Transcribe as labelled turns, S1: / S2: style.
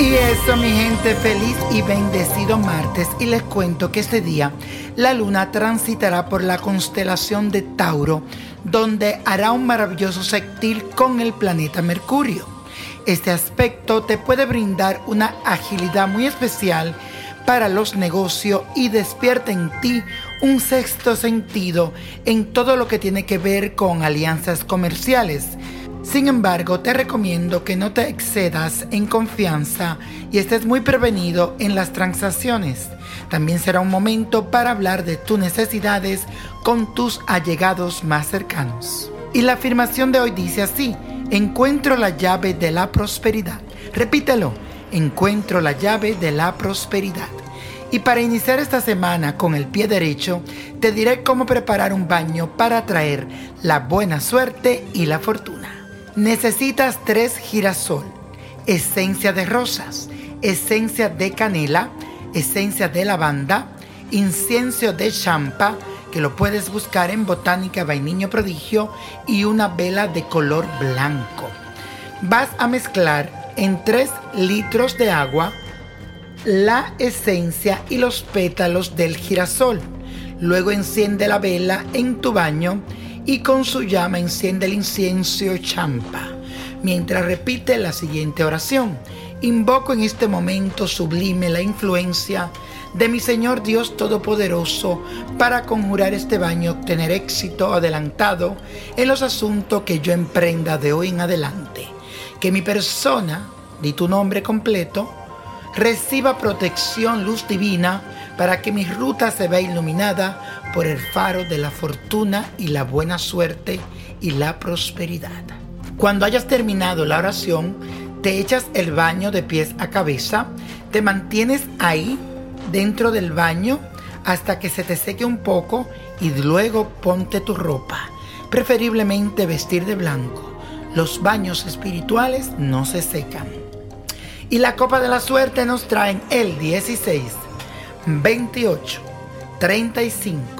S1: Y eso, mi gente, feliz y bendecido martes. Y les cuento que este día la luna transitará por la constelación de Tauro, donde hará un maravilloso sextil con el planeta Mercurio. Este aspecto te puede brindar una agilidad muy especial para los negocios y despierta en ti un sexto sentido en todo lo que tiene que ver con alianzas comerciales sin embargo, te recomiendo que no te excedas en confianza y estés muy prevenido en las transacciones. También será un momento para hablar de tus necesidades con tus allegados más cercanos. Y la afirmación de hoy dice así, encuentro la llave de la prosperidad. Repítelo, encuentro la llave de la prosperidad. Y para iniciar esta semana con el pie derecho, te diré cómo preparar un baño para atraer la buena suerte y la fortuna. Necesitas tres girasol, esencia de rosas, esencia de canela, esencia de lavanda, incienso de champa, que lo puedes buscar en Botánica Vainiño Prodigio, y una vela de color blanco. Vas a mezclar en 3 litros de agua la esencia y los pétalos del girasol. Luego enciende la vela en tu baño y con su llama enciende el incienso champa, mientras repite la siguiente oración. Invoco en este momento sublime la influencia de mi Señor Dios Todopoderoso para conjurar este baño, obtener éxito adelantado en los asuntos que yo emprenda de hoy en adelante. Que mi persona, di tu nombre completo, reciba protección, luz divina, para que mi ruta se vea iluminada por el faro de la fortuna y la buena suerte y la prosperidad. Cuando hayas terminado la oración, te echas el baño de pies a cabeza, te mantienes ahí dentro del baño hasta que se te seque un poco y luego ponte tu ropa, preferiblemente vestir de blanco. Los baños espirituales no se secan. Y la copa de la suerte nos traen el 16, 28, 35,